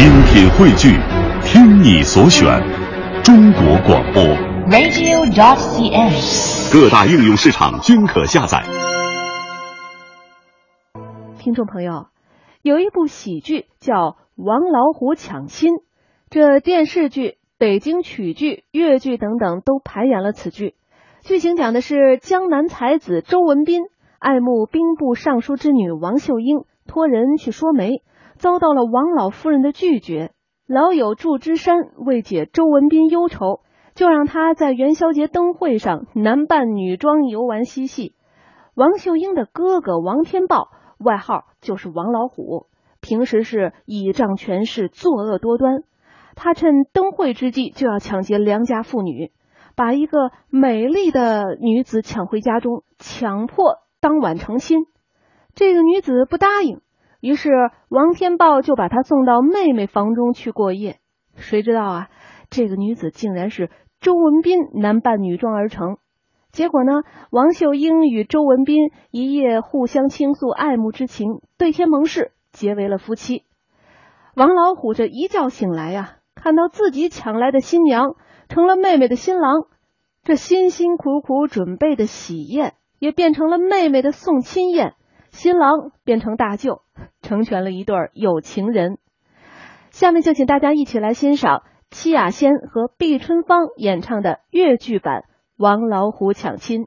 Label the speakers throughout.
Speaker 1: 精品汇聚，听你所选，中国广播。
Speaker 2: radio.cn。
Speaker 1: 各大应用市场均可下载。
Speaker 3: 听众朋友，有一部喜剧叫《王老虎抢亲》，这电视剧、北京曲剧、越剧等等都排演了此剧。剧情讲的是江南才子周文斌爱慕兵部尚书之女王秀英，托人去说媒，遭到了王老夫人的拒绝。老友祝枝山为解周文斌忧愁，就让他在元宵节灯会上男扮女装游玩嬉戏。王秀英的哥哥王天豹。外号就是王老虎，平时是倚仗权势，作恶多端。他趁灯会之际就要抢劫良家妇女，把一个美丽的女子抢回家中，强迫当晚成亲。这个女子不答应，于是王天豹就把她送到妹妹房中去过夜。谁知道啊，这个女子竟然是周文斌男扮女装而成。结果呢？王秀英与周文斌一夜互相倾诉爱慕之情，对天盟誓，结为了夫妻。王老虎这一觉醒来呀、看到自己抢来的新娘成了妹妹的新郎，这辛辛苦苦准备的喜宴也变成了妹妹的送亲宴，新郎变成大舅，成全了一对有情人。下面就请大家一起来欣赏戚雅仙和毕春芳演唱的越剧版。王老虎抢亲。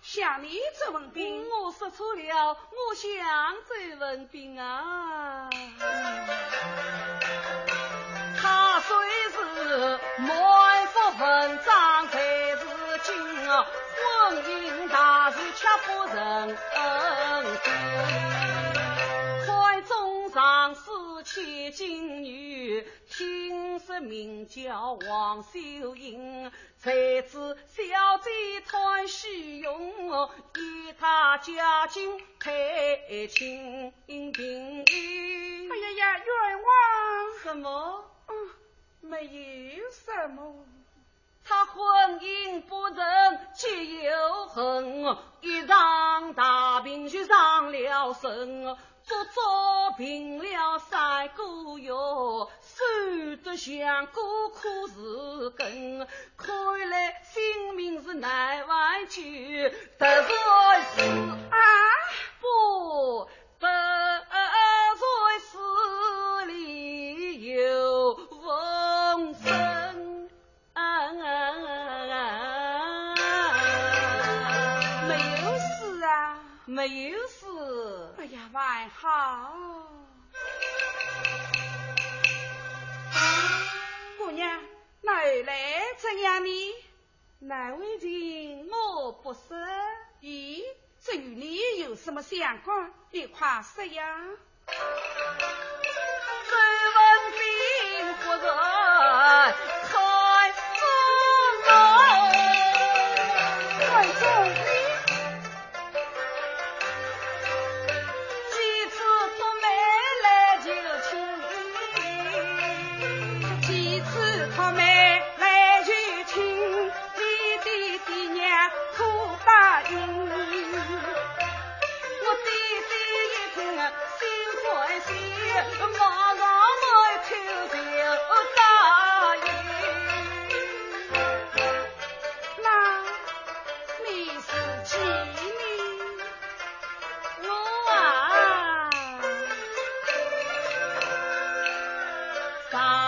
Speaker 4: 像
Speaker 5: 你周文斌？
Speaker 4: 我说错了，我像周文斌啊。他虽是满腹文章才是精，婚姻大事却不认真。怀中上思千金女。听说名叫王秀英，才子小姐穿虚荣，与他家境太清贫。
Speaker 5: 哎呀呀，冤枉！
Speaker 4: 什么？
Speaker 5: 嗯，没有什么。
Speaker 4: 他婚姻不仁，结有恨，一场大病就伤了身，足足病了三个月。走得像个苦是根，看来性命是难挽救。得罪死
Speaker 5: 啊，
Speaker 4: 不得罪是里有风声。啊
Speaker 5: 没有事啊，
Speaker 4: 没有事。
Speaker 5: 哎呀，还好。姑娘，哪来这样呢？
Speaker 4: 哪位人我不识？
Speaker 5: 咦，这与你有什么相关？你快说呀！
Speaker 4: 周文斌夫人
Speaker 5: time.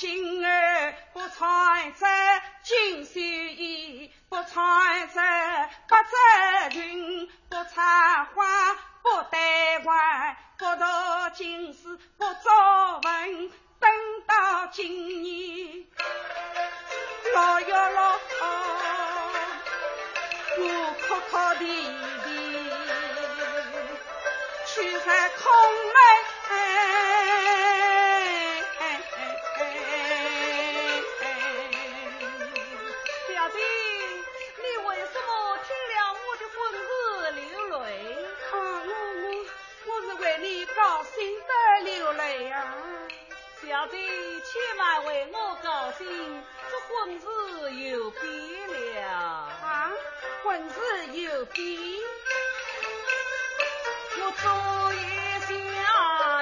Speaker 5: 今儿不穿着金绣衣，不穿着百褶裙，不插花，不戴环，不读经书，不作文。等到今年六月六号，我哭哭啼啼，去在空门。
Speaker 4: 小姐千万为我高兴，这婚事有变了
Speaker 5: 啊！婚事有变，
Speaker 4: 我左一想，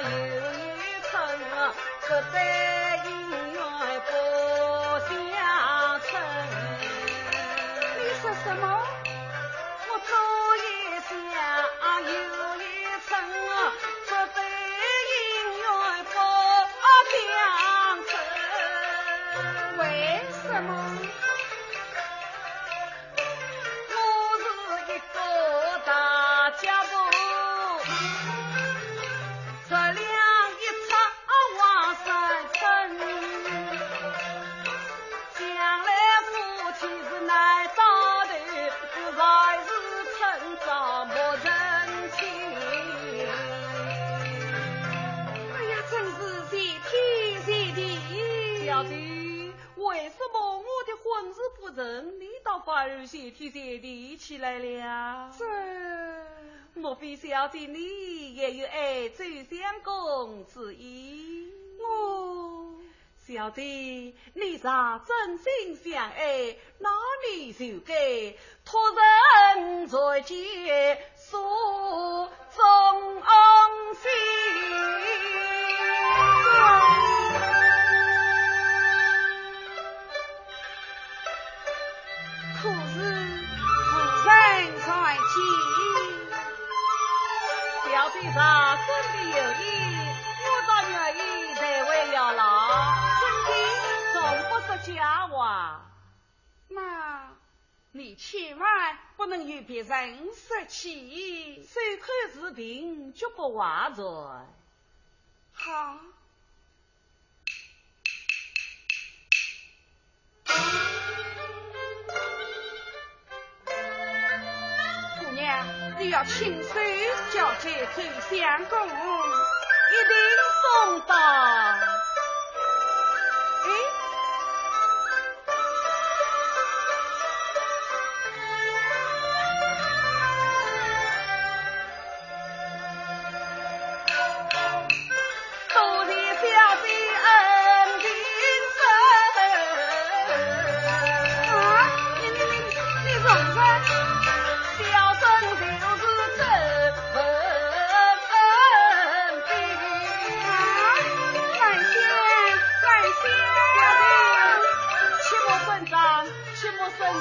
Speaker 4: 右一层，不在姻缘不相称。
Speaker 5: 你说什么？
Speaker 4: 人，你倒反而谢天谢地起来了。
Speaker 5: 这，
Speaker 4: 莫非小姐你也有爱周相公之意？
Speaker 5: 我，
Speaker 4: 小姐，你若真心相爱，那你就该托人在肩，诉
Speaker 5: 你千万不能与别人说起，
Speaker 4: 手口是凭，绝不话传。
Speaker 5: 好。姑娘你要亲手交给周相公，
Speaker 4: 一定送到。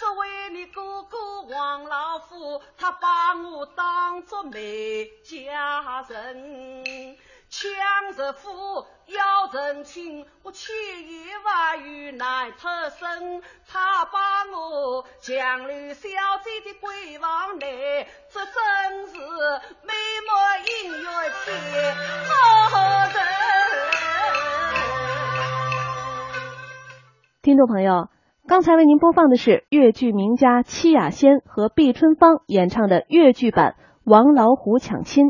Speaker 4: 这位你哥哥王老夫，他把我当作媒家人，抢着夫要成亲，我千言万语难脱身，他把我强留小姐的闺房内，这真是美梦姻缘天好人。
Speaker 3: 听众朋友，刚才为您播放的是越剧名家戚雅仙和毕春芳演唱的越剧版《王老虎抢亲》。